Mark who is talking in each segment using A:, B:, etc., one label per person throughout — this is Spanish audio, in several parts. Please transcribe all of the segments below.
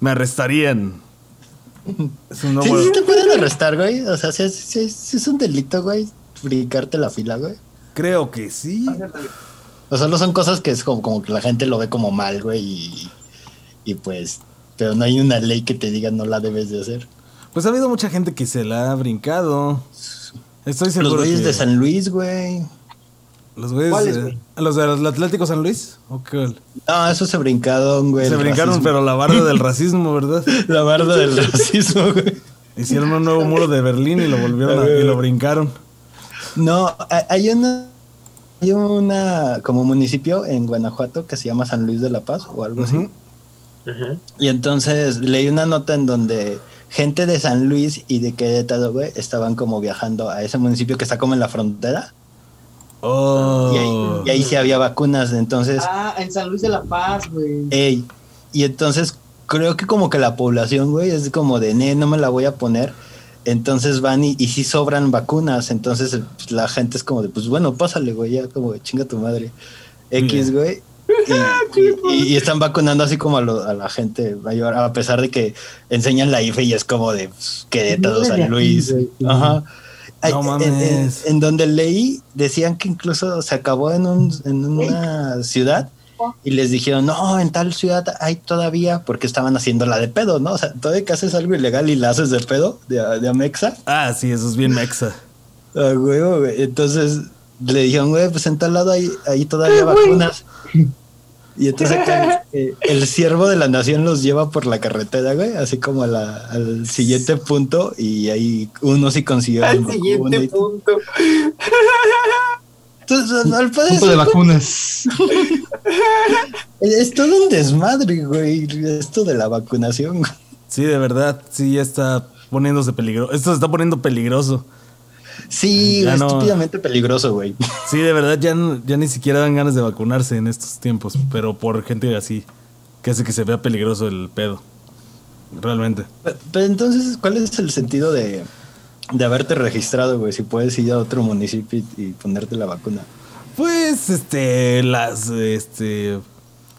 A: me arrestarían.
B: Es un sí, sí te pueden arrestar, güey. O sea, si es, es, un delito, güey, brincarte la fila, güey.
A: Creo que sí.
B: O sea, no son cosas que es como, como que la gente lo ve como mal, güey, y, y pues, pero no hay una ley que te diga no la debes de hacer.
A: Pues ha habido mucha gente que se la ha brincado.
B: Estoy seguro. Los güeyes de San Luis, güey.
A: Los güeyes. De, ¿Los del Atlético San Luis? ¿O qué?
B: No, eso se brincaron, güey.
A: Se brincaron, pero la barda del racismo, ¿verdad?
B: la barda del racismo, güey.
A: Hicieron un nuevo muro de Berlín y lo volvieron a, y lo brincaron.
B: No, hay una. Hay una como municipio en Guanajuato que se llama San Luis de la Paz o algo así. Y entonces leí una nota en donde gente de San Luis y de Querétaro, güey, estaban como viajando a ese municipio que está como en la frontera.
A: Oh.
B: Y ahí, sí había vacunas, entonces.
C: Ah, en San Luis de la Paz, güey.
B: y entonces creo que como que la población, güey, es como de, no me la voy a poner. Entonces van y, y sí sobran vacunas. Entonces pues, la gente es como de, pues bueno, pásale, güey, ya como de chinga tu madre. X, güey. Y, están vacunando así como a, la gente mayor, a pesar de que enseñan la IFE y es como de pues, que de todo San Luis. Ajá. En, donde leí, decían que incluso se acabó en, un, en una ciudad y les dijeron, no, en tal ciudad hay todavía, porque estaban haciendo la de pedo, ¿no? O sea, todavía que haces algo ilegal y la haces de pedo, de, de Amexa.
A: Ah, sí, eso es bien mexa.
B: Ah, güey, güey. Entonces le dijeron, güey, pues en tal lado hay, hay todavía vacunas. Y entonces eh, el siervo de la nación los lleva por la carretera, güey, así como al siguiente punto y ahí uno sí consiguió.
C: Al siguiente punto.
B: Entonces, al
A: punto de vacunas.
B: es todo un desmadre, güey, esto de la vacunación.
A: Sí, de verdad, sí, ya está poniéndose peligroso. Esto se está poniendo peligroso.
B: Sí, estúpidamente peligroso, güey.
A: Sí, de verdad, ya, ya ni siquiera dan ganas de vacunarse en estos tiempos, pero por gente así, que hace que se vea peligroso el pedo. Realmente.
B: Pero, entonces, ¿cuál es el sentido de, de haberte registrado, güey? Si puedes ir a otro municipio y, ponerte la vacuna.
A: Pues, este, las, este,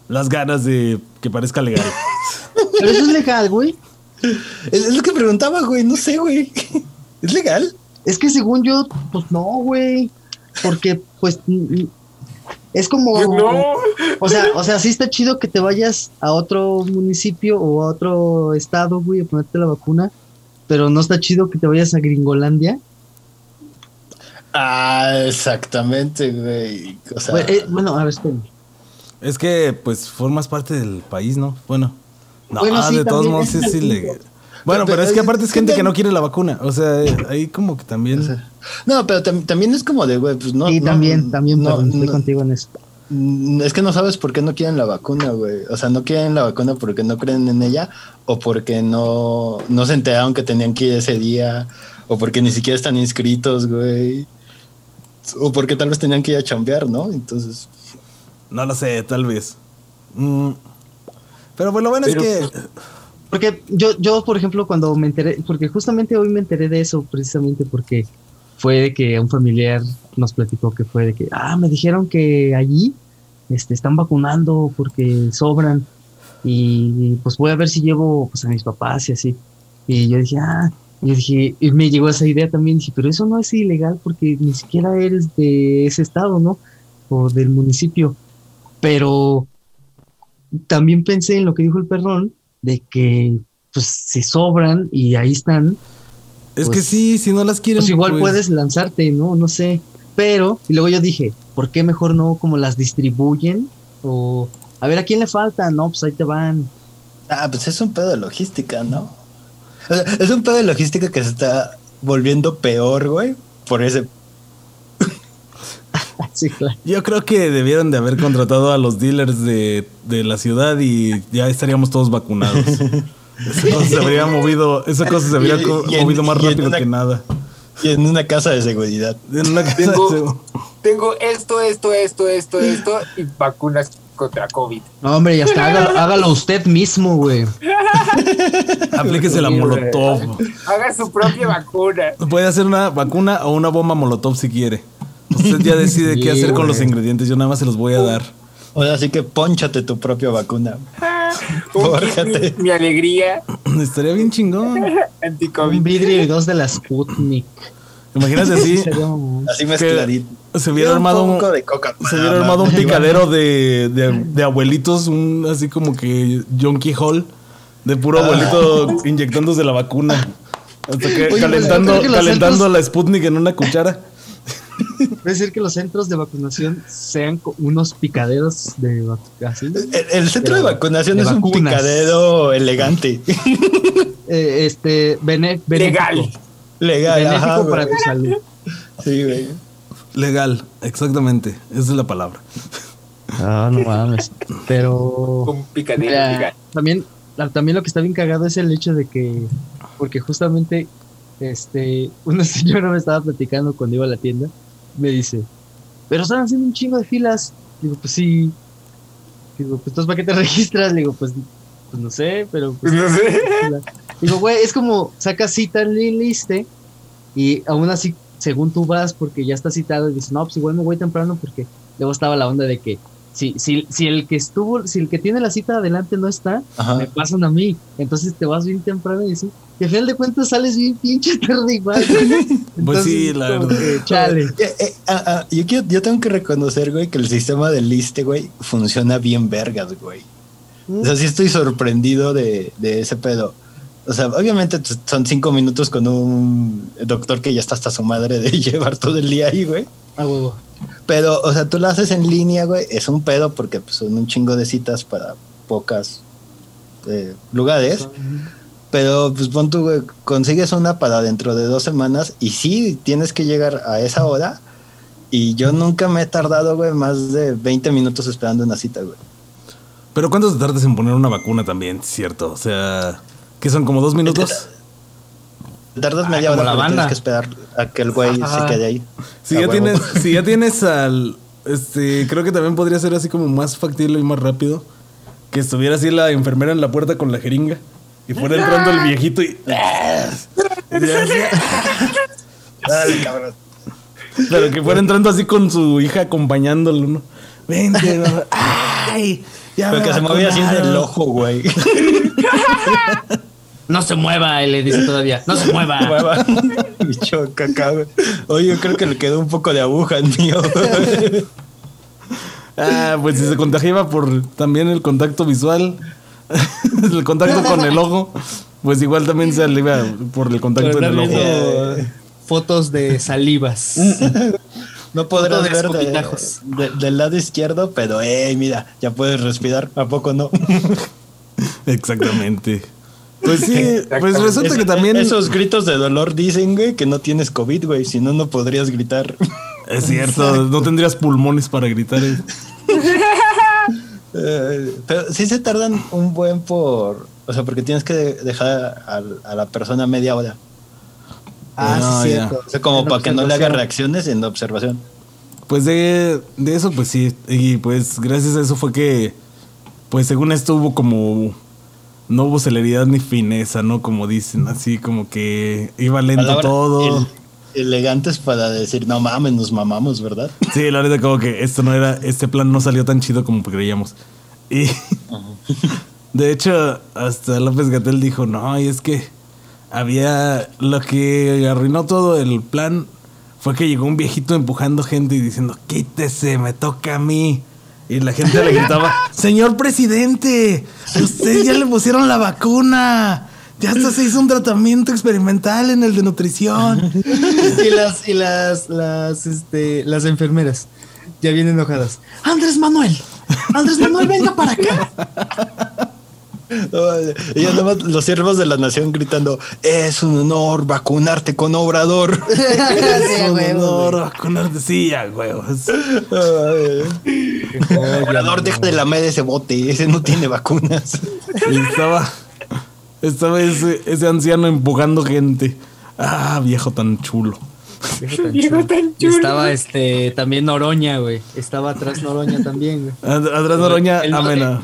A: las ganas de que parezca legal.
C: Pero eso es legal, güey.
B: es lo que preguntaba, güey. No sé, güey. ¿Es legal?
C: Es que según yo, pues no, güey. Porque, pues, es como. O sea, o sea, sí está chido que te vayas a otro municipio o a otro estado, güey, a ponerte la vacuna. Pero no está chido que te vayas a Gringolandia.
B: Ah, exactamente, güey. O sea,
C: eh, bueno, a ver, espérame.
A: Es que, pues, formas parte del país, ¿no? Bueno. No, de todos modos es ilegal. Bueno, pero, es que aparte es gente que no quiere la vacuna. O sea, ahí como que también.
B: no, pero también es como de, güey, pues no.
C: Sí, también, también, no, estoy contigo en eso.
B: Mm, es que no sabes por qué no quieren la vacuna, güey. O sea, no quieren la vacuna porque no creen en ella o porque no, no se enteraron que tenían que ir ese día o porque ni siquiera están inscritos, güey. O porque tal vez tenían que ir a chambear, ¿no? Entonces.
A: No lo sé, tal vez. Mm. Pero bueno, lo bueno es que.
C: Porque yo, yo, por ejemplo, cuando me enteré, porque justamente hoy me enteré de eso, precisamente porque fue de que un familiar nos platicó que fue de que, ah, me dijeron que allí este, están vacunando porque sobran y pues voy a ver si llevo pues, a mis papás y así. Y yo dije, ah, y dije, y me llegó esa idea también, dije, pero eso no es ilegal porque ni siquiera eres de ese estado, ¿no? O del municipio. Pero también pensé en lo que dijo el perrón, de que pues se sobran y ahí están.
A: Es que pues, sí, si no las quieren.
C: Pues igual pues puedes lanzarte, ¿no? No sé. Pero, y luego yo dije, ¿por qué mejor no como las distribuyen? O, a ver, ¿a quién le falta? No, pues ahí te van.
B: Ah, pues es un pedo de logística, ¿no? es un pedo de logística que se está volviendo peor, güey, por ese
A: Yo creo que debieron de haber contratado a los dealers de, la ciudad y ya estaríamos todos vacunados. Esa cosa se habría movido, esa cosa se habría movido más rápido que nada.
B: Y en una casa de seguridad.
D: tengo, esto, esto, esto, esto, esto y vacunas contra COVID.
C: No, hombre, ya está, hágalo, usted mismo, güey.
A: Aplíquese la molotov.
D: Haga su propia vacuna.
A: Puede hacer una vacuna o una bomba molotov si quiere. Usted ya decide qué hacer con los ingredientes. Yo nada más se los voy a dar.
B: O sea, así que ponchate tu propia vacuna.
D: mi, mi, alegría.
A: Estaría bien chingón.
C: Un vidrio y dos de la Sputnik.
A: Imagínate así.
B: así mezcladito.
A: Se hubiera armado un, de coca se hubiera armado un picadero de, de, de, abuelitos, un así como que Jonky Hall, de puro abuelito inyectándose la vacuna. Hasta que pues, calentando, calentando la Sputnik en una cuchara.
C: Puede ser que los centros de vacunación sean unos picaderos de vacunación.
B: El, centro de vacunación es un picadero elegante.
C: Eh, este,
D: legal.
B: Legal.
C: Benéfico para tu salud.
B: Sí, güey.
A: Legal, exactamente. Esa es la palabra.
C: Ah, no mames. Pero.
D: Un picadero legal.
C: También, también lo que está bien cagado es el hecho de que. Porque justamente este, una señora me estaba platicando cuando iba a la tienda, me dice, pero están haciendo un chingo de filas. Digo, pues sí. Digo, pues entonces, ¿para qué te registras? Digo, pues, pues no sé, pero... Pues, no sé. Digo, güey, es como sacas cita en el liste y aún así, según tú vas, porque ya está citado, y dices, no, pues igual me voy temprano porque luego estaba la onda de que si, si, si el que estuvo, si el que tiene la cita adelante no está, me pasan a mí. Entonces te vas bien temprano y dices, que al final de cuentas sales bien pinche tarde igual.
A: pues sí, la verdad.
C: chale.
B: Eh, eh, ah, ah, yo, yo tengo que reconocer, güey, que el sistema del liste, güey, funciona bien vergas, güey. O sea, sí estoy sorprendido de, de ese pedo. O sea, obviamente son cinco minutos con un doctor que ya está hasta su madre de llevar todo el día ahí, güey.
C: Ah, huevo.
B: Pero, o sea, tú lo haces en línea, güey, es un pedo porque pues, son un chingo de citas para pocas eh, lugares. Pero, pues pon tú, güey, consigues una para dentro de dos semanas y sí tienes que llegar a esa hora. Y yo nunca me he tardado, güey, más de 20 minutos esperando una cita, güey.
A: Pero ¿cuánto te tardas en poner una vacuna también, cierto? O sea, que son como dos minutos.
B: Tardas ah, media hora, la banda. tienes que esperar a que el güey se quede ahí.
A: Si ya, tienes, si ya tienes al. Este, creo que también podría ser así como más factible y más rápido. Que estuviera así la enfermera en la puerta con la jeringa. Y fuera entrando el viejito y.
B: Dale, cabrón.
A: Pero que fuera entrando así con su hija acompañándolo, ¿no? Vente, ¡Ay!
B: Ya Pero que se movía así en el ojo, güey.
C: No se mueva, él le dice todavía. No se mueva. mueva.
B: Bicho, caca, Oye, yo creo que le quedó un poco de aguja al mío.
A: ah, pues si se contagiaba por también el contacto visual, el contacto con el ojo, pues igual también se le iba por el contacto en el ojo.
C: Fotos de salivas.
B: No podrás ver del lado izquierdo, pero, hey, mira, ya puedes respirar. ¿A poco no?
A: Exactamente. Pues sí, pues resulta que también.
B: Esos gritos de dolor dicen, güey, que no tienes COVID, güey. Si no, no podrías gritar.
A: Es cierto, no tendrías pulmones para gritar. Eh.
B: Eh, pero sí se tardan un buen por. O sea, porque tienes que dejar a, la persona media hora. Ah, sí, cierto. O sea, como para que no le haga reacciones en observación.
A: Pues de, de eso, pues sí. Y pues gracias a eso fue que. Pues según esto hubo como no hubo celeridad ni fineza, ¿no? Como dicen, así como que iba lento todo.
B: elegantes para decir, no mames, nos mamamos, ¿verdad?
A: Sí, la verdad, como que esto no era, este plan no salió tan chido como creíamos. Y de hecho, hasta López Gatel dijo, no, y es que había lo que arruinó todo el plan fue que llegó un viejito empujando gente y diciendo, quítese, me toca a mí. Y la gente le gritaba, señor presidente, usted ya le pusieron la vacuna. Ya hasta se hizo un tratamiento experimental en el de nutrición.
C: y las, y las, las, este, las enfermeras ya vienen enojadas. Andrés Manuel, Andrés Manuel, venga para acá.
B: Y ya nomás los siervos de la nación gritando, es un honor vacunarte con Obrador.
A: es un honor vacunarte, sí, ya, huevos.
B: Obrador, deja de lamer ese bote, ese no tiene vacunas.
A: estaba, estaba ese, ese anciano empujando gente. Ah, viejo tan chulo.
C: Estaba este también Noroña, güey. Estaba atrás Noroña también, güey.
A: Atrás Noroña, amena.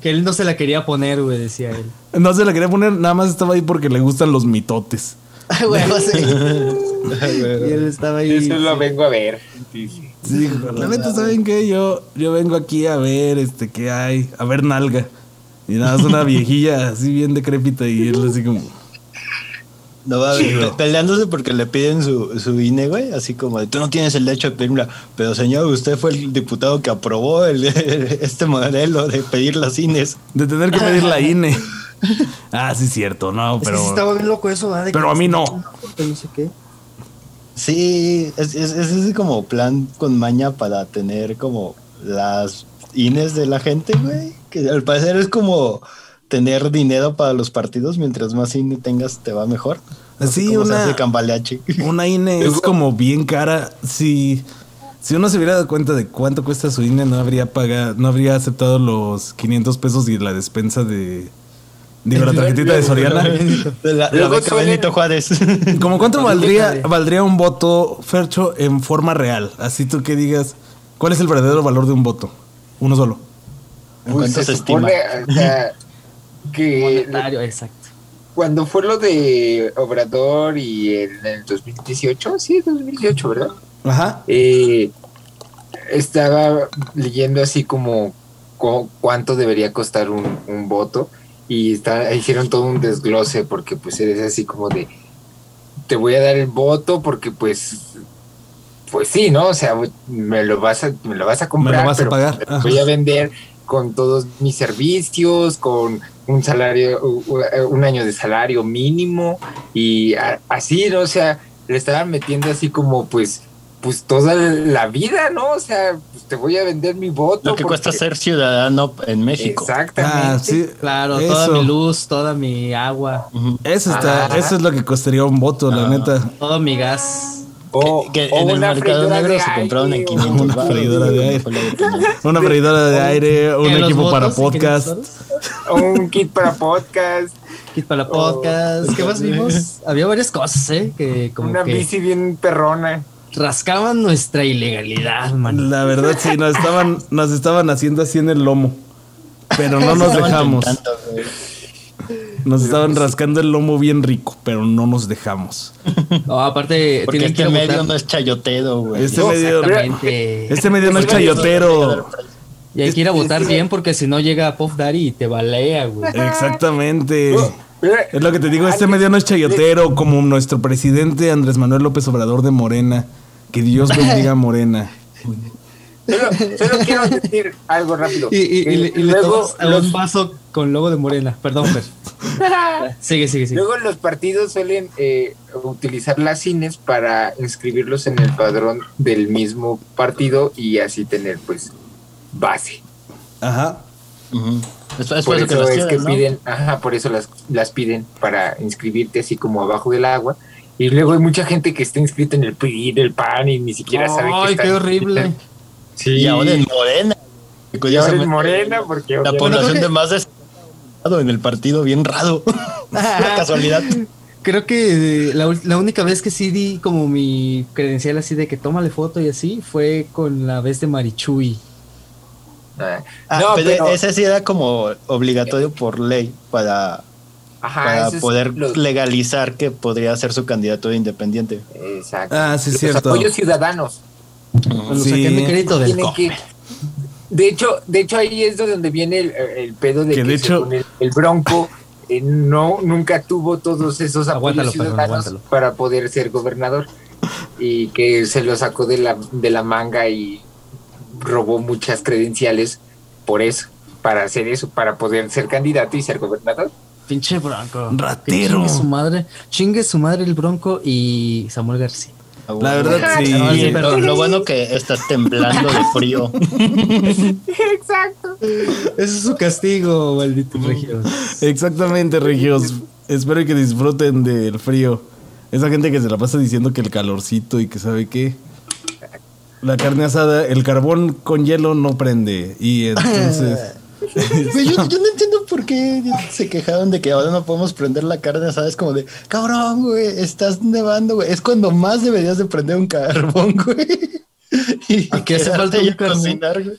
C: Que él, no se la quería poner, güey, decía él.
A: No se la quería poner, nada más estaba ahí porque le gustan los mitotes.
C: güey, sí. y él estaba ahí.
D: Eso lo vengo a ver.
A: Sí, la neta, ¿saben qué? Yo, yo vengo aquí a ver este qué hay, a ver nalga. Y nada, es una viejilla así bien decrépita y él así como...
B: No va a ver, peleándose porque le piden su, su INE, güey. Así como de tú no tienes el derecho de pedirla. Pero señor, usted fue el diputado que aprobó el, este modelo de pedir las INEs.
A: De tener que pedir la INE. Ah, sí, cierto, no, pero.
C: Es que sí estaba bien loco eso, ¿verdad? De
A: Pero a mí no.
C: No sé qué.
B: Sí, es, es, es ese como plan con maña para tener como las INES de la gente, güey. Que al parecer es como tener dinero para los partidos. Mientras más INE tengas, te va mejor. No sé
A: Sí,
B: cómo se
A: una-. Una INE es como bien cara. Si, si uno se hubiera dado cuenta de cuánto cuesta su INE, no habría pagado, no habría aceptado los 500 pesos y la despensa de. Digo, la tarjetita de Soriana.
B: De la, la beca Benito Juárez.
A: ¿Cómo cuánto valdría, valdría un voto, Fercho, en forma real? Así tú que digas, ¿cuál es el verdadero valor de un voto? Uno solo.
B: ¿En
D: Uy,
B: cuánto se, estima?
D: supone, o sea, que
C: Monetario, exacto.
D: cuando fue lo de Obrador y en el 2018, sí, 2018, ¿verdad?
A: Ajá.
D: Eh, estaba leyendo así como cu- cuánto debería costar un, un voto y está, hicieron todo un desglose porque pues eres así como de te voy a dar el voto porque pues pues sí, ¿no? O sea, me lo vas a, me lo vas a comprar,
A: vas a
D: pero
A: pagar.
D: te lo
A: Ajá.
D: voy a vender con todos mis servicios, con un salario, u- un año de salario mínimo y a- así, ¿no? O sea, le estaban metiendo así como pues pues toda la vida, ¿no? O sea, pues te voy a vender mi voto.
B: Lo que cuesta ser ciudadano en México.
D: Exactamente.
A: Ah, sí.
C: Claro,
A: Eso.
C: toda mi luz, toda mi agua.
A: Eso está,
D: Ajá.
A: eso es lo que costaría un voto, la
B: Ah.
A: neta.
C: todo mi gas.
D: O,
B: que
D: o
B: en el
D: una
B: mercado
D: freidora
B: negro
D: de
B: se compraron en
D: aire, o-
B: 500
A: Una freidora de aire. Una freidora de aire, un
C: ¿Que los
A: equipo para podcast.
D: un kit para podcast,
C: Kit para podcast. ¿Qué más vimos? Había varias cosas, ¿eh? Que como
D: una
C: que
D: bici bien perrona.
C: Rascaban nuestra ilegalidad, man.
A: La verdad, sí, nos estaban, nos estaban haciendo así en el lomo. Pero no nos dejamos. Nos estaban rascando el lomo bien rico, pero no nos dejamos.
C: No, aparte,
B: Porque
C: que
B: este
C: a
B: medio no es chayotero, güey.
A: Este
D: No,
A: medio,
C: Exactamente.
A: este medio no es chayotero.
C: Y hay que ir a
D: Este-
C: votar bien porque si no llega Puff Daddy y te balea, güey.
A: Exactamente. Es lo que te digo, este medio no es chayotero como nuestro presidente Andrés Manuel López Obrador de Morena. Que Dios bendiga a Morena.
D: Solo, solo quiero decir algo rápido.
C: Y, y-
D: Que
C: y le- y le
D: luego,
C: a
D: los,
C: un vaso con logo de Morena. Perdón, Fer. Sigue, sigue, sigue.
D: luego los partidos suelen eh, utilizar las cines para inscribirlos en el padrón del mismo partido y así tener pues base.
A: Ajá.
B: Ujú. Es, es
D: por
B: eso que
D: eso
B: las
D: es
B: tienen,
D: que
B: ¿no?
D: piden, ajá, por eso las, las piden para inscribirte así como abajo del agua. Y luego hay mucha gente que está inscrita en el PRI, en el PAN y ni siquiera sabe que
C: Ay,
D: está
C: qué horrible.
D: inscrita. Sí.
B: Y ahora en Morena.
D: Y ahora en Morena, porque
B: La población
C: que-
B: de más de en el partido, bien raro. Una casualidad.
C: Creo que eh, la, la única vez que sí di como mi credencial así de que tómale foto y así fue con la vez de Marichuy.
D: Ah,
B: Ah,
D: no,
B: pero,
D: pero,
B: ese sí era como obligatorio por ley para,
D: ajá,
B: para poder
D: lo-
B: legalizar que podría ser su candidatura independiente.
D: Exacto.
A: Ah, sí,
D: Los
A: cierto.
D: apoyos ciudadanos.
A: Sí.
C: crédito del
D: que- de hecho, de hecho ahí es donde viene el, el pedo de
A: Que
D: que,
A: de hecho-
D: según el, el Bronco eh, no nunca tuvo todos esos apoyos
C: Aguántalo, perdón,
D: ciudadanos
C: aguántalo.
D: para poder ser gobernador y que se lo sacó de la de la manga y robó muchas credenciales por eso, para hacer eso, para poder ser candidato y ser gobernador.
C: Pinche Bronco.
A: Ratero.
C: Chingue su madre. Chingue su madre el Bronco y Samuel García.
A: La verdad, sí.
C: No, sí,
B: Y
C: pero-
B: lo, bueno que estás temblando de frío.
D: Exacto.
C: Ese es su castigo, maldito región.
A: Exactamente, Regios. Espero que disfruten del frío. Esa gente que se la pasa diciendo que el calorcito y que sabe qué. La carne asada, el carbón con hielo no prende. Y entonces.
B: Yo no entiendo por qué se quejaron de que ahora no podemos prender la carne, ¿sabes? Como de, cabrón, güey, estás nevando, güey. Es cuando más deberías de prender un carbón, güey. Y
C: ¿A qué hace falta un
B: cocinar, güey.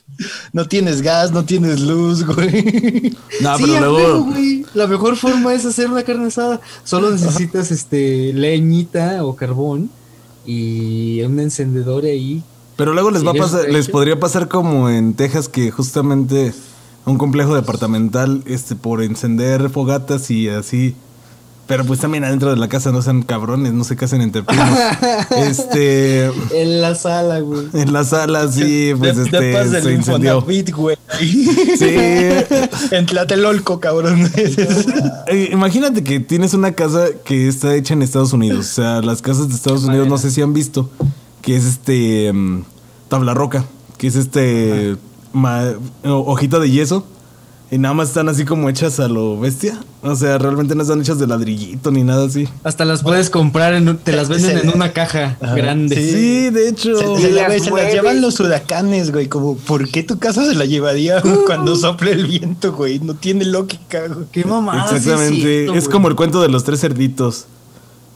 B: No tienes gas, no tienes luz, güey.
A: No,
C: Sí,
A: pero luego.
C: güey. La mejor forma es hacer una carne asada. Solo necesitas este leñita o carbón y un encendedor ahí.
A: Pero luego les va a
C: ¿Sigues
A: pasar, les podría pasar como en Texas que justamente un complejo departamental este, por encender fogatas y así. Pero pues también adentro de la casa no sean cabrones, no se casen entre primos. este.
C: En la sala, güey.
A: En la sala, sí, pues
B: De-
A: este.
B: del
A: Se incendió.
B: Güey.
A: Sí.
B: en Tlatelolco, cabrón.
A: Eh, imagínate que tienes una casa que está hecha en Estados Unidos. O sea, las casas de Estados Unidos, no sé si han visto, que es este mm, tabla roca, que es este hojita de yeso. Y nada más están así como hechas a lo bestia. O sea, realmente no están hechas de ladrillito ni nada así.
C: Hasta las puedes comprar, en te las venden
B: Se-
C: en una caja
B: Ajá.
C: grande.
B: Sí.
A: Sí, de hecho.
B: Se, se la- güey, se las llevan los huracanes, güey. Como, ¿por qué tu casa se la llevaría cuando sopla el viento, güey? No tiene lógica, güey.
C: Qué mamada. sí
A: Exactamente.
C: cierto,
A: es
C: güey.
A: como el cuento de los tres cerditos.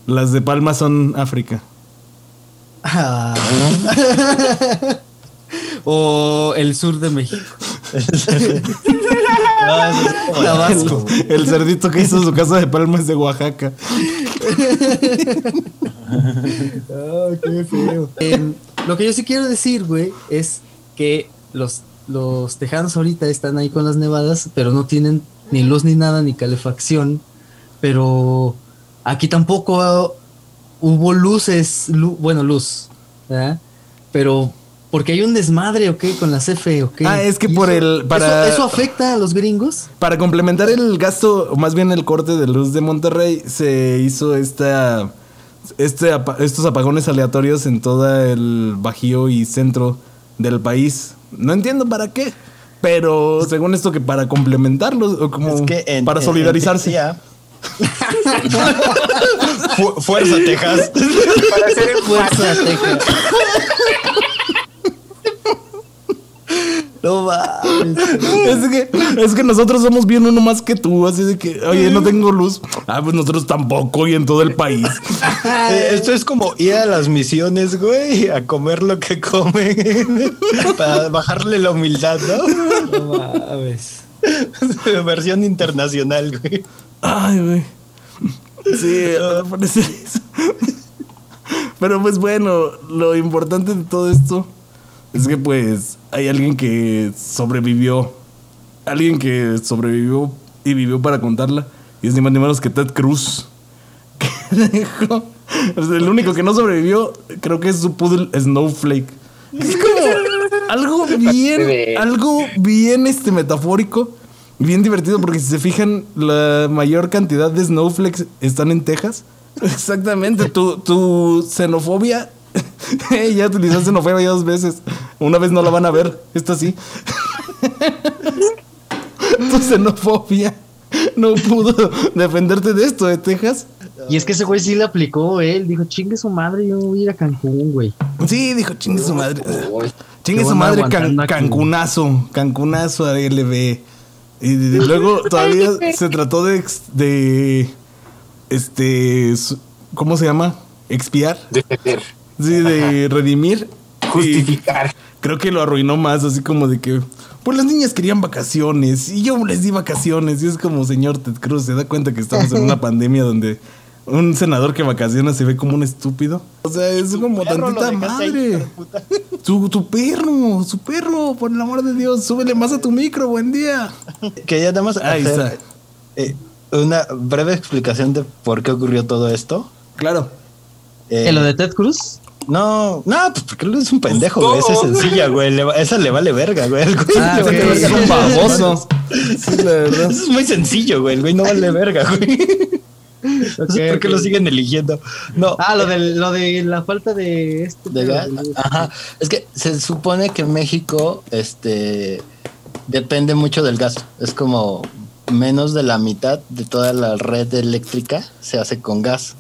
A: Las de Palma son África.
C: Ah. o el sur de México.
B: No,
C: Tabasco.
A: El cerdito que hizo su casa de Palma es de Oaxaca.
C: qué feo. Em, lo que yo sí quiero decir, güey, es que los, los tejanos ahorita están ahí con las nevadas, pero no tienen ni luz ni nada, ni calefacción. Pero aquí tampoco hubo luces, lu- bueno, luz, ¿verdad? Pero porque hay un desmadre, ¿o qué? Con la CFE, ¿o qué?
A: Ah, es que
C: ¿Y
A: por
C: eso-
A: el- para-
C: ¿Eso, eso afecta a los gringos?
A: Para complementar el gasto, o más bien el corte de luz de Monterrey, se hizo esta, este, estos apagones aleatorios en todo el bajío y centro del país. No entiendo para qué, pero según esto que para complementarlos, o como
B: Es que en-
A: para
B: en-
A: solidarizarse.
B: en teoría- Fu- Fuerza, Texas.
D: Para hacer el
C: Fuerza, Texas. No mames.
A: Es que, es que nosotros somos bien uno más que tú, así de que, oye, no tengo luz. Ah, pues nosotros tampoco y en todo el país.
B: Eh, Esto es como ir a las misiones, güey, a comer lo que comen para bajarle la humildad, ¿no?
C: No mames.
B: Versión internacional, güey.
A: Ay, güey. Sí, al parecer eso. Pero pues bueno, lo importante de todo esto es que pues hay alguien que sobrevivió. Alguien que sobrevivió y vivió para contarla. Y es ni más ni menos que Ted Cruz. Que sea, el único que no sobrevivió creo que es su poodle Snowflake. Es como algo bien, algo bien este metafórico, bien divertido, porque si se fijan, la mayor cantidad de snowflakes están en Texas. Exactamente, tu, tu xenofobia. ya utilizaste xenofobia ya dos veces. Una vez no la van a ver, esta sí. tu xenofobia no pudo defenderte de esto de Texas.
C: Y es que ese güey sí le aplicó, ¿eh? él dijo, chingue su madre, yo voy a ir a Cancún, güey.
A: Sí, dijo, chingue su madre. Chingue su madre, can-. Cancunazo, Cancunazo a LB. Y de- luego todavía se trató de, de este, su- ¿cómo se llama? Expiar,
D: defender,
A: sí, de redimir. Y
D: justificar.
A: creo que lo arruinó más, así como de que, pues las niñas querían vacaciones y yo les di vacaciones. Y es como, señor Ted Cruz, se da cuenta que estamos en una pandemia donde un senador que vacaciona se ve como un estúpido. O sea, es como tantita
B: ahí,
A: madre.
B: puta.
A: Tu, tu perro, su perro, por el amor de Dios, súbele más a tu micro, buen día.
B: Quería nada más
A: Ahí
B: hacer
A: está.
B: eh, una breve explicación de por qué ocurrió todo esto.
A: Claro.
B: Eh,
C: ¿En lo de Ted Cruz?
B: No, no, pues porque él es un pendejo,
D: Pues
B: güey. Esa es sencilla, güey. le va- esa le vale verga, güey. El güey
C: Ah,
B: le
C: ok.
B: vale verga.
A: Es un baboso. Sí, la verdad.
B: Eso es muy sencillo, güey. El güey no vale verga, güey. No sé
C: Ok,
B: por qué lo siguen eligiendo. No.
C: Ah, lo de, lo de la falta de este.
B: ¿De gas? Ajá. Es que se supone que México, este, depende mucho del gas. Es como menos de la mitad de toda la red eléctrica se hace con gas.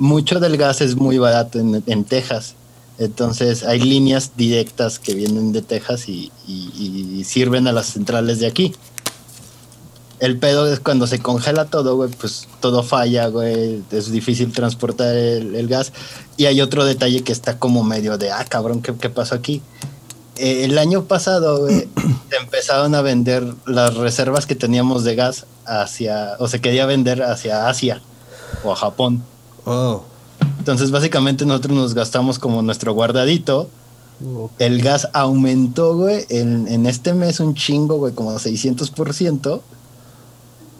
B: Mucho del gas es muy barato en, en Texas. Entonces hay líneas directas que vienen de Texas y, y- y sirven a las centrales de aquí. El pedo es cuando se congela todo, güey, pues todo falla, güey. Es difícil transportar el, el gas. Y hay otro detalle que está como medio de, ah, cabrón, ¿qué, qué pasó aquí? Eh, el año pasado, güey, empezaron a vender las reservas que teníamos de gas hacia, o se quería vender hacia Asia o a Japón.
A: Oh.
B: Entonces, básicamente nosotros nos gastamos como nuestro guardadito El gas aumentó, güey, en, en este mes un chingo, güey, como 600%.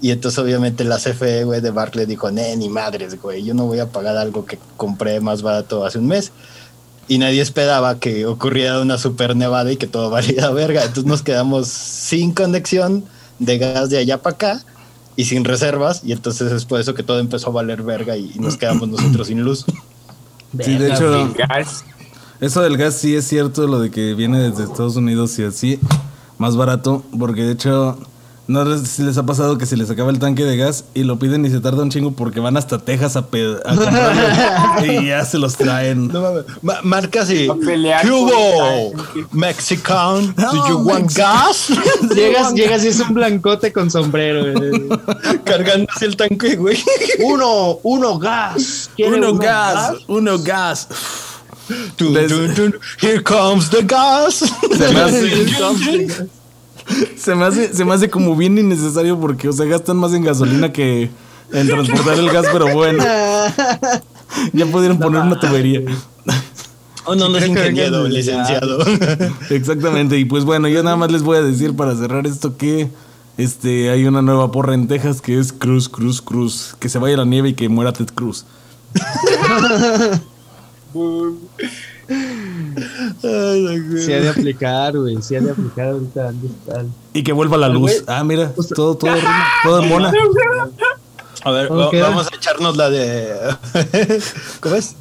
B: Y entonces obviamente la CFE, güey, de Barclay dijo, nee, ni madres, güey, yo no voy a pagar algo que compré más barato hace un mes. Y nadie esperaba que ocurriera una super nevada y que todo valiera verga. Entonces nos quedamos sin conexión de gas de allá para acá y sin reservas. Y entonces es por eso que todo empezó a valer verga y, y nos quedamos nosotros sin luz.
A: Sí, de hecho,
D: Sin gas.
A: eso del gas sí es cierto, lo de que viene desde Estados Unidos y así, más barato, porque de hecho, no sé si les ha pasado que se les acaba el tanque de gas y lo piden y se tarda un chingo porque van hasta Texas a, pe- a comprarlo y ya se los traen.
B: No mames. Ma- marcas y.
D: A pelear
B: ¿Qué
D: por
B: hubo?
D: el
B: Mexican, do
A: No,
B: you want
A: Mex-
B: gas?
C: Llegas, llegas y es un blancote con sombrero. güey.
B: Cargándose el tanque, güey.
C: Uno, uno gas. ¿Quiere
A: Uno gas, uno gas. Les-.
B: Here comes the gas.
A: Se me hace, se me hace, se me hace como bien innecesario porque, o sea, gastan más en gasolina que en transportar el gas, pero bueno. Ya pudieron poner una tubería.
B: Oh, no, no es ingeniero, licenciado.
A: Exactamente. Y pues bueno, yo nada más les voy a decir para cerrar esto que este hay una nueva porra en Texas que es Cruz, Cruz, Cruz. Que se vaya la nieve y que muera Ted Cruz.
B: Güey.
C: Se ha de aplicar, güey. Se ha de aplicar ahorita. ¿dónde están?
A: Y que vuelva la luz.
C: güey.
A: Ah, mira, todo, todo, todo mona.
B: A ver, vamos a echarnos la de. ¿Cómo es?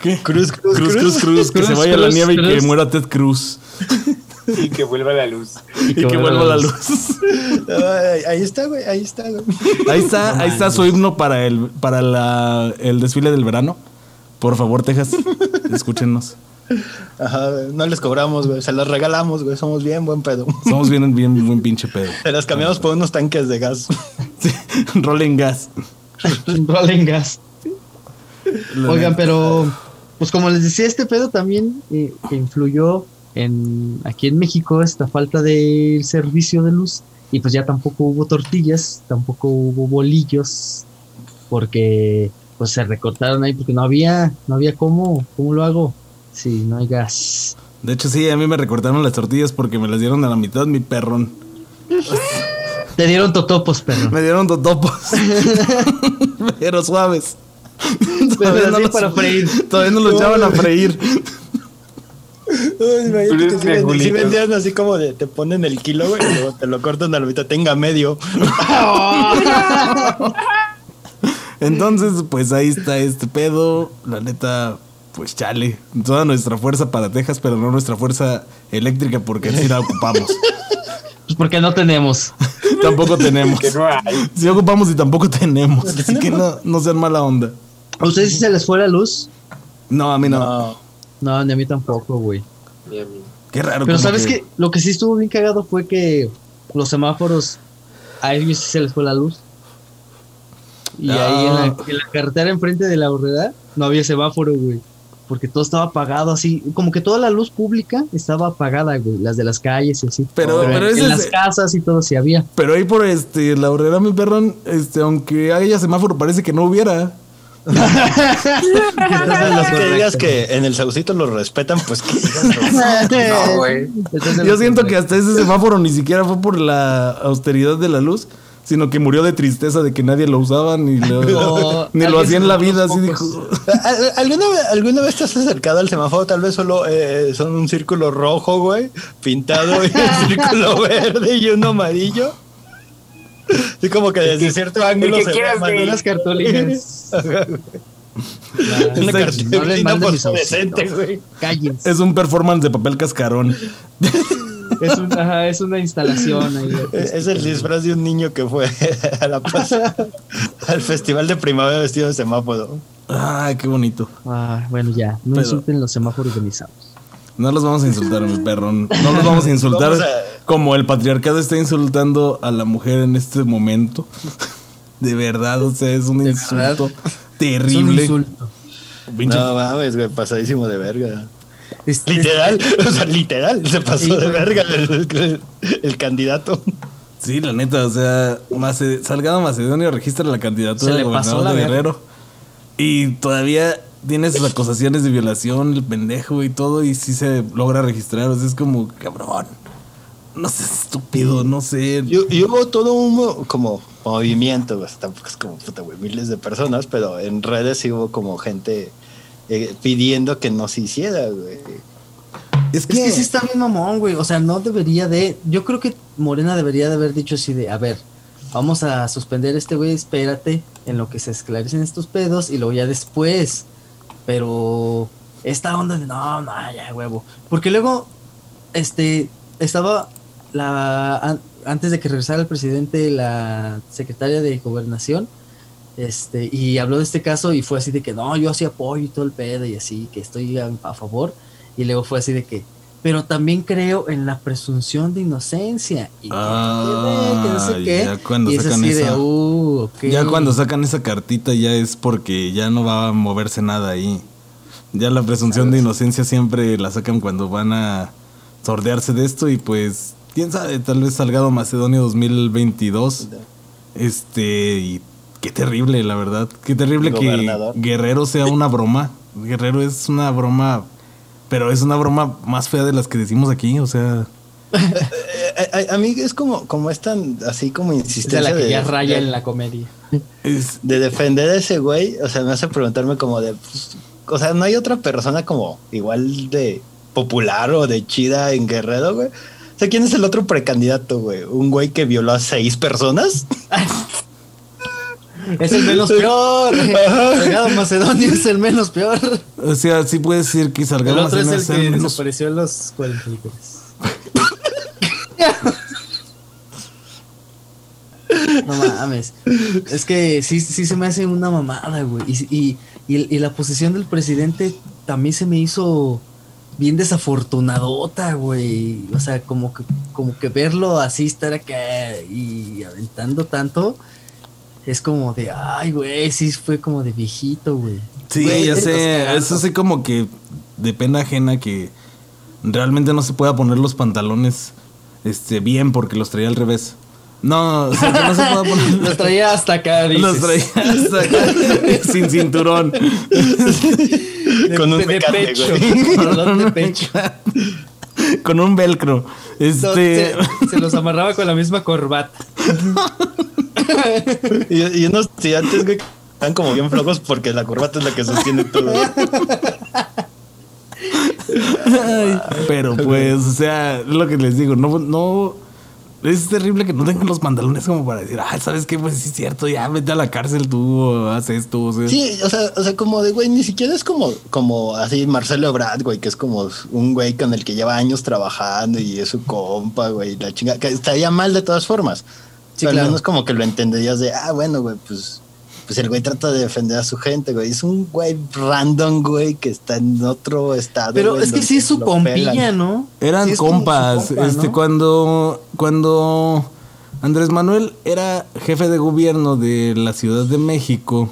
A: ¿Qué?
B: Cruz, cruz,
A: Cruz, cruz, cruz, que
C: Cruz,
A: se vaya la
C: cruz,
A: nieve y que muera Ted Cruz.
D: Y que vuelva la luz.
A: Y que vuelva la luz.
B: Ahí está, güey, ahí está, güey.
A: Ahí está, ahí está su himno para el, para la, el desfile del verano. Por favor, Texas, escúchenos.
B: Ajá, no les cobramos, güey, se las regalamos, güey, somos bien buen pedo.
A: Somos bien, bien, buen pinche pedo.
B: Se las cambiamos por unos tanques de gas.
A: Sí, Rolling gas.
C: Rolling gas.
A: La
C: Oigan,
A: neta.
C: pero pues como les decía, este pedo también eh, que influyó en aquí en México esta falta de servicio de luz y pues ya tampoco hubo tortillas, tampoco hubo bolillos porque pues se recortaron ahí porque no había, no había cómo, cómo lo hago si no hay gas.
A: De hecho, sí, a mí me recortaron las tortillas porque me las dieron a la mitad, mi perrón.
C: Te dieron totopos, perro.
A: Me dieron totopos. Pero suaves. Todavía
C: así
A: los-
C: para freír.
A: Todavía no los echaban a freír.
B: Imagínate
D: Pero
B: que sí, sí
D: triangulito.
B: vendían así como de te ponen el kilo, güey, y luego te lo cortan a la mitad, tenga medio.
A: Entonces, pues ahí está este pedo. La neta, pues chale. Toda nuestra fuerza para Texas, pero no nuestra fuerza eléctrica porque así la ocupamos.
C: Pues porque no tenemos.
A: tampoco tenemos.
D: Que no hay.
A: Sí ocupamos y tampoco tenemos. Así que no, no sean mala onda.
C: ¿A ustedes sí se les fue la luz?
A: No, a mí no.
B: No.
C: No, ni a mí tampoco, güey.
D: Ni a mí.
A: Qué raro.
C: Pero sabes que lo que sí estuvo bien cagado fue que los semáforos a ellos sí se les fue la luz. Y
A: Ah.
C: ahí en la, en la carretera enfrente de la horreda no había semáforo, güey. Porque todo estaba apagado así. Como que toda la luz pública estaba apagada, güey. Las de las calles y así.
A: Pero- pero
C: en, las casas y todo sí había.
A: Pero ahí por este, la horrera, mi perrón, este, aunque haya semáforo, parece que no hubiera.
C: Entonces,
B: Los
C: lo
B: que digas que en el saucito lo respetan, pues que
D: No, güey.
A: Yo siento que hasta ese semáforo ni siquiera fue por la austeridad de la luz, sino que murió de tristeza de que nadie lo usaba ni lo,
C: No,
A: ni lo hacía en la vida. Así dijo.
B: ¿Al- ¿Alguna vez, ¿Alguna vez te has acercado al semáforo? Tal vez solo eh, son un círculo rojo, güey, pintado y un círculo verde y uno amarillo. Así como que desde cierto ángulo
D: que
B: se.
C: Unas cartulinas.
B: Una cartulina
C: no
B: fosforescente, güey.
A: Es un performance de papel cascarón.
C: Es, un- ajá, es una instalación ahí.
B: Es el disfraz de un niño que fue a la plaza, al festival de primavera vestido de semáforo.
A: Ay, qué bonito.
C: Ah, bueno, ya. No
A: Pero-
C: insulten los semáforos de mis amos.
A: No los vamos a insultar, mi perrón. No los vamos a insultar
B: Vamos a-
A: como el patriarcado está insultando a la mujer en este momento. De verdad, o sea, es un insulto
C: verdad.
A: terrible.
C: Es un insulto.
A: Pinche-
B: No mames, güey, pasadísimo de verga.
C: Este-
B: Literal, o sea, literal, se pasó
C: Sí,
B: de verga el, el- el candidato.
A: Sí, la neta, o sea, Mace- Salgado Macedonio registra la candidatura
C: Se
A: de
C: le pasó
A: gobernador
C: la
A: de. Guerrero. Y todavía tiene sus acusaciones de violación, el pendejo y todo, y sí se logra registrar. O sea, es como, cabrón. No sé, estúpido, no sé.
B: Y, hubo todo un como movimiento, pues, tampoco es como puta, güey, miles de personas, pero en redes sí hubo como gente eh, pidiendo que no se hiciera, güey.
C: Es que, sí está bien mamón, güey. O sea, no debería de. Yo creo que Morena debería de haber dicho así de, a ver, vamos a suspender este güey, espérate en lo que se esclarecen estos pedos y luego ya después. Pero esta onda de no, no, ya huevo. Porque luego, este, estaba la antes de que regresara el presidente, la secretaria de gobernación, este, y habló de este caso y fue así de que no, yo así apoyo y todo el pedo y así, que estoy a, favor. Y luego fue así de que, pero también creo en la presunción de inocencia. Y
A: Ya cuando sacan esa, uh, Ya cuando sacan esa cartita ya es porque ya no va a moverse nada ahí. Ya la presunción de inocencia siempre la sacan cuando van a sordearse de esto y pues quién sabe, tal vez Salgado Macedonio 2022. Este, y qué terrible, la verdad. Qué terrible que Guerrero sea una broma. Guerrero es una broma, pero es una broma más fea de las que decimos aquí, o sea.
B: a, mí es como, como es tan así como insistente.
C: De la que ya raya en la comedia.
B: de defender a ese güey, o sea, me hace preguntarme como de. Pues, o sea, no hay otra persona como igual de popular o de chida en Guerrero, güey. O sea, ¿quién es el otro precandidato, güey? ¿Un güey que violó a seis personas?
C: es el menos peor. Salgado Macedonio es el menos peor.
A: O sea, sí puedes decir que Salgado
C: Macedonio es el que menos... desapareció en los 43. no mames. Es que sí, sí se me hace una mamada, güey. Y, y, y la posición del presidente también se me hizo bien desafortunadota, güey. O sea, como que, como que verlo así, estar acá y aventando tanto, es como de, ay, güey, sí fue como de viejito, güey.
A: Sí, ya sé, eso sí como que de pena ajena que realmente no se pueda poner los pantalones este bien porque los traía al revés. No, o sea, que no se pueda poner.
C: los traía hasta acá, dices.
A: Los traía hasta acá, sin cinturón.
B: con un de pecho.
C: de pecho.
A: con un velcro. Este...
C: Se, los amarraba con la misma corbata.
B: Y, unos tirantes que están como bien flojos porque la corbata es la que sostiene todo.
A: pero pues, o sea, lo que les digo, no, no, es terrible que no tengan los pantalones como para decir, ah, ¿sabes qué? Pues sí es cierto, ya vete a la cárcel tú, haz esto. O sea.
B: Sí, o sea, o sea, como de, güey, ni siquiera es como, como así Marcelo Brad, güey, que es como un güey con el que lleva años trabajando y es su compa, güey, la chinga, que estaría mal de todas formas. Sí, pero no es como que lo entenderías de, ah, bueno, güey, pues pues el güey trata de defender a su gente, güey. Es un güey random, güey, que está en otro estado.
C: Pero es que sí es su compilla, ¿no?
A: Eran compas. este, cuando, cuando Andrés Manuel era jefe de gobierno de la Ciudad de México,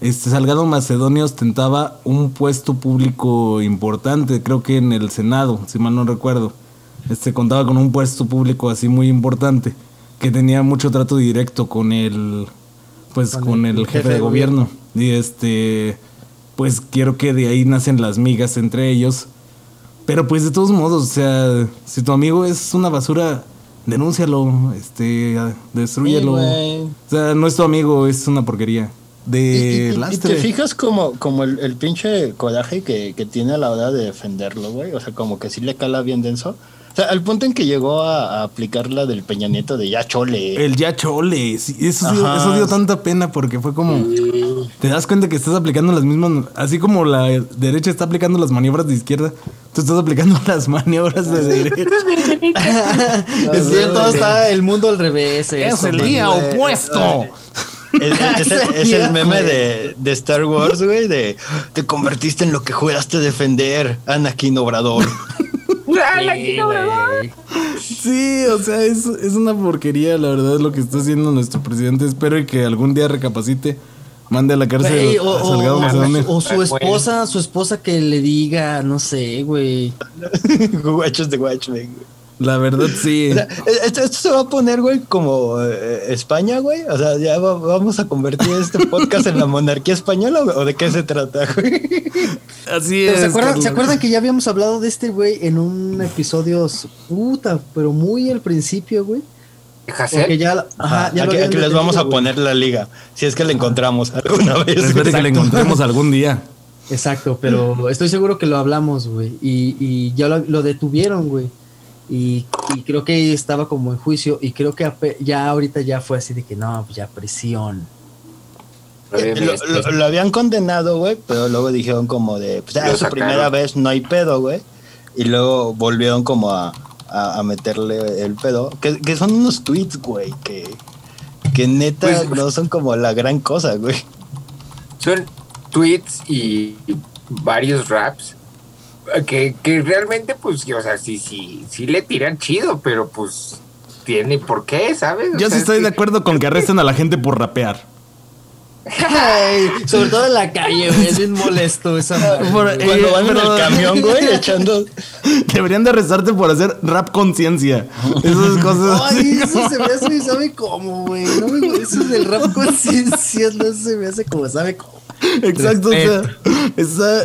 A: este Salgado Macedonio ostentaba un puesto público importante, creo que en el Senado, si mal no recuerdo. Este contaba con un puesto público así muy importante, que tenía mucho trato directo con el pues con, el, jefe, de, gobierno. Y este, pues quiero que de ahí nacen las migas entre ellos. Pero pues de todos modos, o sea, si tu amigo es una basura, denúncialo, este, destruyelo. o sea, no es tu amigo, es una porquería. De
B: y, te fijas como, como el, pinche coraje que, que, tiene a la hora de defenderlo, güey. O sea, como que sí le cala bien denso. O sea, al punto en que llegó a, aplicar la del Peña Nieto de ya chole.
A: El ya chole. eso, dio, eso, dio, tanta pena porque fue como. Te das cuenta que estás aplicando las mismas. Así como la derecha está aplicando las maniobras de izquierda, tú estás aplicando las maniobras de derecha.
C: es cierto, está el mundo al revés.
A: Es el día opuesto.
B: Es, el meme de, de Star Wars, güey, de te convertiste en lo que juraste defender, Anakin Obrador.
A: Sí, o sea, es, una porquería, la verdad, lo que está haciendo nuestro presidente. Espero que algún día recapacite. Mande a la cárcel
C: o, o, su esposa, su esposa que le diga, no sé, güey.
B: Guachos de guacho,
A: La verdad, sí.
B: O sea, esto, esto se va a poner, güey, como eh, España, güey. O sea, ya va- vamos a convertir este podcast en la monarquía española güey? o de qué se trata, güey.
A: Así es.
C: ¿se, acuerdan,
A: Carlos.
C: ¿Se acuerdan que ya habíamos hablado de este güey en un episodio puta, pero muy al principio, güey? Porque ya, ajá, ya
B: aquí, les vamos a poner la liga, si es que la encontramos alguna vez.
A: Espero que la encontremos algún día.
C: Exacto, pero estoy seguro que lo hablamos, güey. Y, y ya lo, lo detuvieron, güey. Y, y creo que estaba como en juicio. Y creo que ya ahorita ya fue así de que no, pues ya prisión.
B: Eh, Lo, lo- lo habían condenado, güey, pero luego dijeron como de, pues es su primera vez, no hay pedo, güey. Y luego volvieron como a, a- a meterle el pedo. Que, que son unos tweets, güey, que, que neta
D: Pues-
B: no son como la gran cosa, güey.
D: son tweets y varios raps que, que realmente, pues, o sea, sí, sí, sí le tiran chido, pero pues tiene por qué, ¿sabes? O
A: Yo sí estoy
D: es
A: de
D: que-
A: acuerdo con que arresten a la gente por rapear.
C: Ay, sobre todo en la calle, güey. Es bien molesto esa madre,
A: Por-
C: güey.
A: eh,
B: Cuando van en el camión, güey, echando...
A: Deberían de arrestarte por hacer rap conciencia. Esas cosas.
C: Ay,
A: así
C: eso
A: como-
C: se me hace, ¿sabe cómo, güey? No me eso del rap conciencia, no se me hace como, ¿sabe cómo?
A: Exacto, o sea, esa-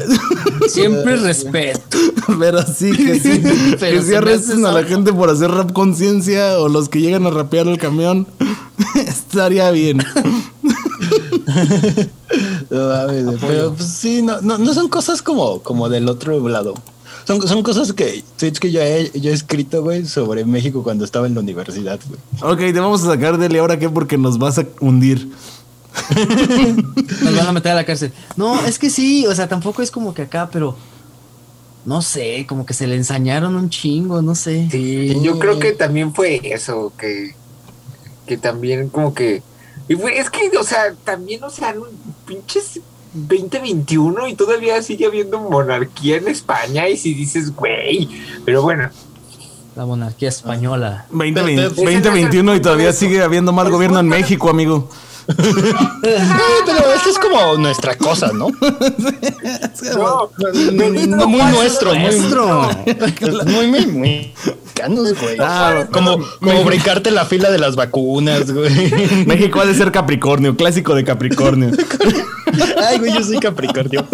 C: Siempre respeto.
A: pero sí que sí,
C: Pero
A: que sí arresten a la gente por hacer rap conciencia o los que llegan a rapear el camión. Estaría bien.
B: No pero pues sí, no, no, no son cosas como, como del otro lado. Son, son cosas que, tweets que yo he, yo he escrito, güey, sobre México cuando estaba en la universidad, güey.
A: Ok, te vamos a sacar de ahora qué porque nos vas a hundir.
C: Nos van a meter a la cárcel. No, es que sí, o sea, tampoco es como que acá, pero no sé, como que se le ensañaron un chingo, no sé.
D: Sí, yo creo que también fue eso, que, que también como que... Y fue, es que, o sea, también, o sea, pinches 2021 y todavía sigue habiendo monarquía en España y si dices, güey, pero bueno,
C: La monarquía española.
A: 2020
B: Pero-
A: 2021 y todavía sigue habiendo mal gobierno en México, amigo.
B: Pero esto es como nuestra cosa, ¿no?
D: no,
B: No, no, muy nuestro, muy
C: Nuestro.
B: Muy, muy, muy mexicanos, güey.
A: Ah,
B: como, como brincarte la fila de las vacunas, güey.
A: México ha de ser Capricornio, clásico de Capricornio.
B: Ay, güey, yo soy Capricornio.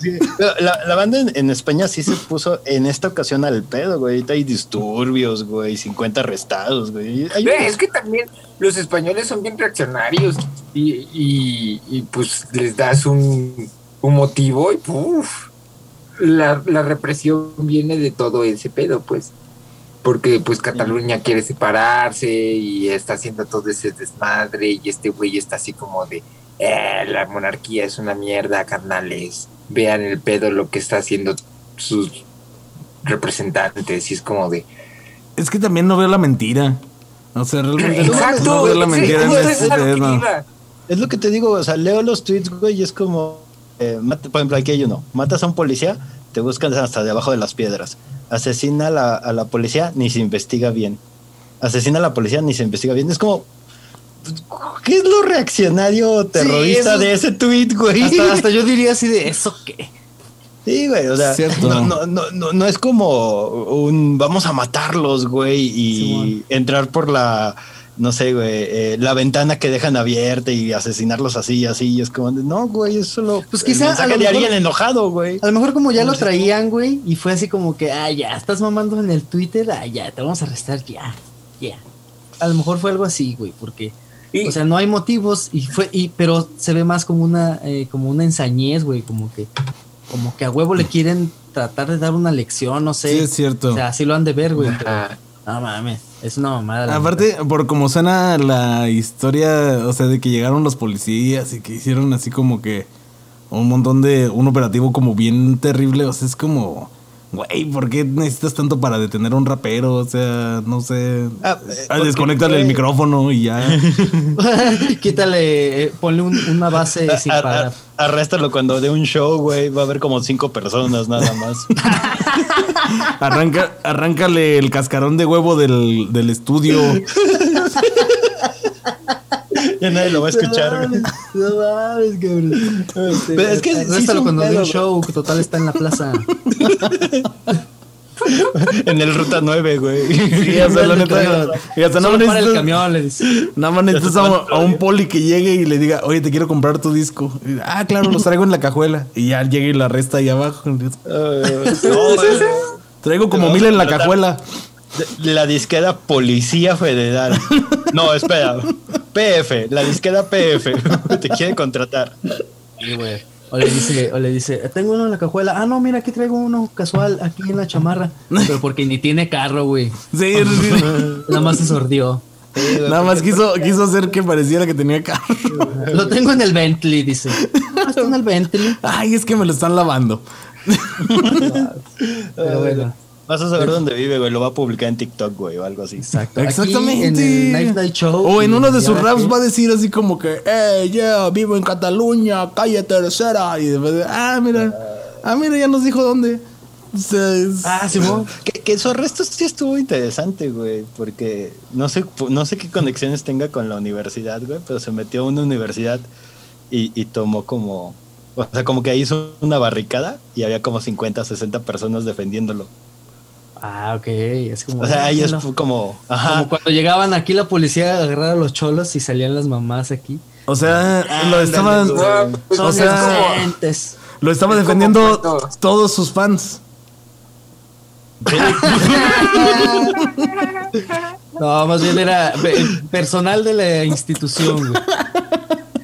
B: Sí. La, la banda en, en España sí se puso en esta ocasión al pedo, güey. Ahorita hay disturbios, güey, 50 arrestados, güey. Hay
D: Es que también los españoles son bien reaccionarios y, y- y, pues les das un, un motivo y puf, la, la represión viene de todo ese pedo, pues. Porque pues Cataluña quiere separarse y está haciendo todo ese desmadre y este güey está así como de, "Eh, la monarquía es una mierda, carnales. Vean el pedo lo que está haciendo sus representantes y es como de,
A: Es que también no veo la mentira. O sea, realmente no-
D: Exacto,
A: no, veo la
D: sí,
A: mentira en
D: justo
A: ese
D: eso es a lo que
A: tema.
B: Es lo que te digo, o sea, leo los tweets, güey, y es como, eh, por ejemplo, aquí hay uno, matas a un policía, te buscan hasta debajo de las piedras. Asesina a la, a la policía, ni se investiga bien. Asesina a la policía, ni se investiga bien. Es como, ¿qué es lo reaccionario terrorista
C: eso-
B: de ese tweet, güey?
C: Hasta, hasta yo diría así de eso que.
B: Sí, güey, o sea,
A: Cierto.
B: no, no, no, no, no es como un vamos a matarlos, güey, y entrar por la, no sé, güey, eh, la ventana que dejan abierta y asesinarlos así y así. Y es como, de, no, güey, es solo
C: Pues
B: el
C: quizá a lo
B: de
C: mejor-
B: alguien enojado, güey.
C: A lo mejor como ya lo traían, güey, y fue así como que, ah, ya, estás mamando en el Twitter, ah, ya, te vamos a arrestar, ya, ya. A lo mejor fue algo así, güey, porque,
D: Y-
C: o sea, no hay motivos, y fue, y, pero se ve más como una, eh, como una ensañez, güey, como que, como que a huevo le quieren tratar de dar una lección, no sé.
A: Sí, es cierto.
C: O sea, así lo han de ver, güey. No mames, es una mamada.
A: Aparte, por como suena la historia, o sea, de que llegaron los policías y que hicieron así como que un montón de, un operativo como bien terrible, o sea, es como, güey, ¿por qué necesitas tanto para detener a un rapero? O sea, no sé,
B: Ah, eh,
A: ah,
B: porque
A: desconéctale el micrófono y ya.
C: Quítale, eh, ponle un- una base sin
B: A- a-
C: parar.
B: arréstalo cuando de un show, güey, va a haber como cinco personas nada más.
A: Arranca, arráncale el cascarón de huevo del, del estudio.
B: Ya nadie lo va a escuchar.
C: No mames, cabrón.
B: Pero es que sí es
C: cuando de un show, que total está en la plaza.
B: En el ruta 9, güey.
A: Sí, o sea, la neta. Y hasta no
C: para el camión, le dice.
A: nada más necesitas a, a un poli que llegue y le diga, oye, te quiero comprar tu disco. Y, ah, claro, los traigo en la cajuela. Y ya llega y la resta ahí abajo.
B: No, güey.
A: Traigo como mil en la cajuela.
B: La disquera Policía Federal. No, espera. PF, la disquera PF. Te quiere contratar.
C: Sí, güey. O le dice, o le dice, tengo uno en la cajuela. Ah, no, mira, aquí traigo uno casual aquí en la chamarra. Pero porque ni tiene carro, güey.
A: Sí, sí.
C: Nada más se sordió.
A: Nada más quiso, quiso hacer que pareciera que tenía carro.
C: Lo tengo en el Bentley, dice. Ah, está en el Bentley.
A: Ay, es que me lo están lavando.
C: Pero bueno,
B: Vas a saber dónde vive, güey. Lo va a publicar en TikTok, güey, o algo así.
C: exacto. Aquí
A: Exactamente.
C: en el Knife Night Show.
A: O en uno de sus raps va a decir así como que, eh, yeah, vivo en Cataluña, calle tercera. Y después, de, ah, mira, ah, mira, ya nos dijo dónde.
C: Ah, Simón.
B: Que, que su arresto sí estuvo interesante, güey, porque no sé, no sé qué conexiones tenga con la universidad, güey, pero se metió a una universidad y, y tomó como, o sea, como que hizo una barricada y había como 50, 60 personas defendiéndolo.
C: Ah, ok. Es como.
B: O sea, ahí es
C: Déjalo.
B: como, ajá,
C: Como cuando llegaban aquí la policía a agarrar a los cholos y salían las mamás aquí.
A: o sea, lo estaban.
D: No, pues,
A: o
D: es
A: sea,
D: como-
A: lo estaba
D: Es como
A: defendiendo todos sus fans.
C: No, más bien era pe- personal de la institución, güey.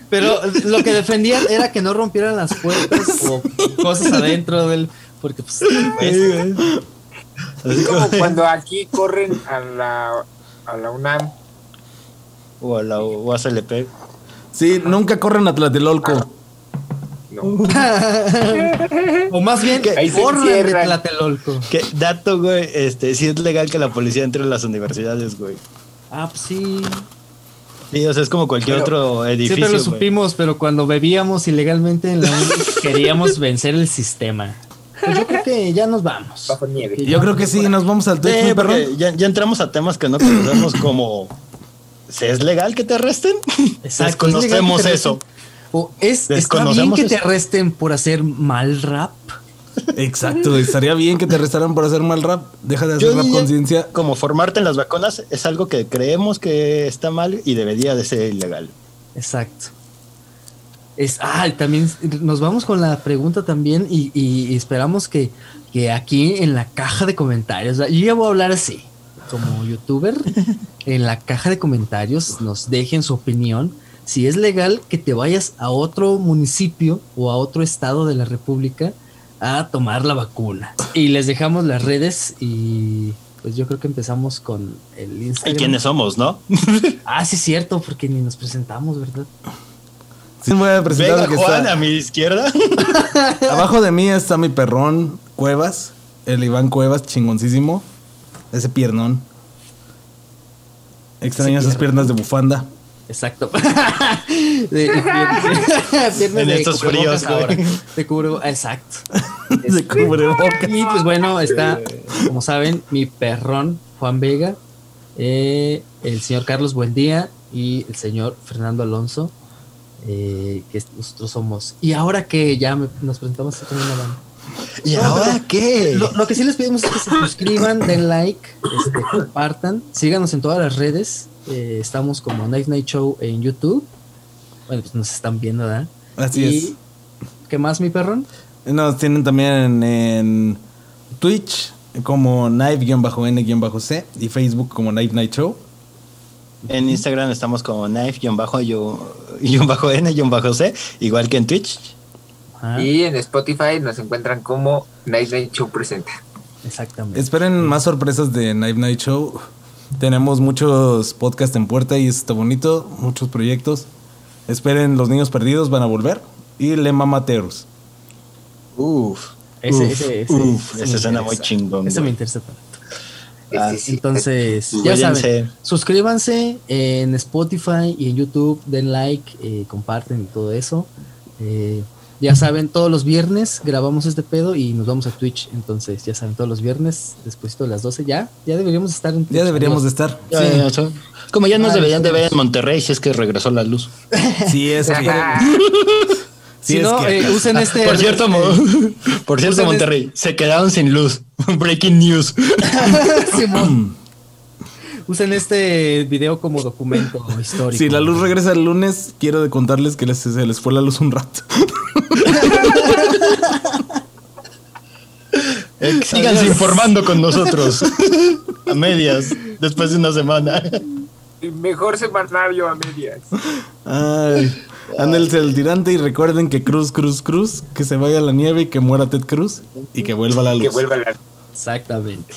C: Pero lo que defendían era que no rompieran las puertas o cosas adentro del. Porque, pues.
D: Es como cuando aquí corren a la, a la UNAM.
B: o a la UASLP.
A: Sí, nunca corren a Tlatelolco.
D: No.
C: O más bien,
D: Ahí se
C: corran de
D: encierran.
C: Tlatelolco.
B: Que dato, güey, este, sí es legal que la policía entre en las universidades, güey.
C: Ah, pues sí.
B: Sí, o sea, es como cualquier
D: Pero
B: otro edificio.
C: Siempre lo supimos, pero cuando bebíamos ilegalmente en la queríamos vencer el sistema. Pues yo creo que ya nos vamos.
D: Bajo nieve.
A: Yo creo que sí, nos vamos al Twitch,
B: Sí, ya, ya entramos a temas que no conocemos como... ¿si ¿Es legal que te arresten?
C: Exacto,
B: Desconocemos eso.
C: O es, está bien que te arresten por hacer mal rap.
A: Exacto, estaría bien que te arrestaran por hacer mal rap. Deja de hacer
B: Yo
A: rap conciencia.
B: Como formarte en las vacunas es algo que creemos que está mal y debería de ser ilegal.
C: Exacto. Es, ah, y también nos vamos con la pregunta también y, y esperamos que, que aquí en la caja de comentarios, yo ya voy a hablar así, como youtuber, en la caja de comentarios nos dejen su opinión si es legal que te vayas a otro municipio o a otro estado de la República a tomar la vacuna. Y les dejamos las redes y pues yo creo que empezamos con el
B: ¿Y
C: Instagram.
B: quiénes somos, no?
C: Ah, sí, es cierto, porque ni nos presentamos, ¿verdad?
A: Sí, voy a presentar
B: Venga,
A: al que
B: Juan,
A: está.
B: a mi izquierda.
A: Abajo de mí está mi perrón Cuevas, el Iván Cuevas, chingoncísimo. Ese piernón. Extraño esas piernas de bufanda.
C: Exacto. De- piernas
B: En
C: de
B: estos fríos,
C: ahora. De cubrebocas, exacto.
A: De cubrebocas.
C: Y pues bueno, está, como saben, mi perrón Juan Vega, eh, el señor Carlos Buendía y el señor Fernando Alonso, eh, que nosotros somos. Y ahora que ya me- nos presentamos como una banda.
B: ¿Y
C: No,
B: ahora qué?
C: Lo, lo que sí les pedimos es que se suscriban, den like, este, compartan, síganos en todas las redes. eh, estamos como Night Night Show en YouTube. Bueno, pues nos están viendo, ¿verdad?
A: Así
C: Y, ¿Qué más, mi perrón?
A: es. Nos tienen también en Twitch como knife-n-c y Facebook como Knife Night Show.
B: En Instagram estamos como knife-n-c, igual que en Twitch.
C: Ajá,
D: Y en Spotify nos encuentran como Night Night Show Presenta.
C: exactamente.
A: Esperen más sorpresas de Knife Night Show. Tenemos muchos podcasts en puerta y eso está bonito. Muchos proyectos. Esperen Los Niños Perdidos, van a volver. Y Lema Materos.
B: Uf.
C: Ese,
B: uf,
C: ese, ese,
B: uf,
C: ese
B: suena muy chingón.
C: Ese me interesa.
B: Ah.
C: Entonces, ya saben, suscríbanse en Spotify y en YouTube, den like, eh, comparten y todo eso. Eh, Ya saben, todos los viernes grabamos este pedo y nos vamos a Twitch. Entonces, ya saben, todos los viernes, después de las 12, ya, ya deberíamos estar en Twitch.
A: Ya deberíamos de estar.
B: Ya,
A: sí.
B: ya, ya. Como ya nos
C: Ah,
B: deberían de ver en Monterrey si es que regresó la luz.
A: Sí, es
C: Si
A: Sí, es
C: no,
A: que-
C: eh, usen este.
B: Por cierto, Mo- por cierto Monterrey, se quedaron sin luz. Breaking news.
C: Simón. Usen este video como documento histórico.
A: Si la luz regresa el lunes, quiero de contarles que les- se les fue la luz un rato.
B: Eh, síganse informando con nosotros. A medias, después de una semana.
D: El mejor semanario a medias.
A: Ay, ándense al tirante y recuerden que Cruz, Cruz, Cruz, que se vaya a la nieve y que muera Ted Cruz y que vuelva la luz.
D: Que vuelva la
C: Exactamente.